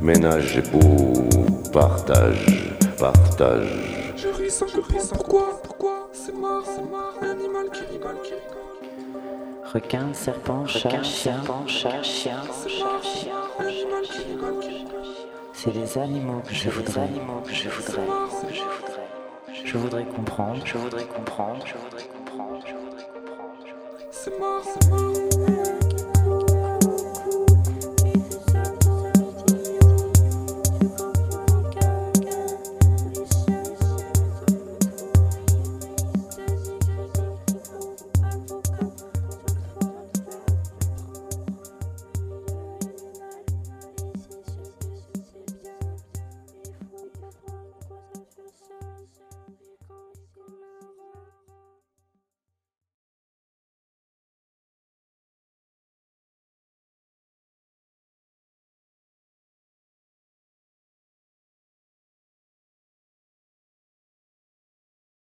Ménage et beau, partage, partage. Je ris sans comprendre pourquoi, pourquoi c'est mort, c'est mort, un animal qui rigole, qui Requin, serpent, chat, chien, chat, chien, chien, animal qui rigole, qui C'est les animaux que je voudrais, animaux que je voudrais, je voudrais. Je voudrais. Comprendre, je voudrais comprendre, je voudrais comprendre, je voudrais comprendre. C'est mort.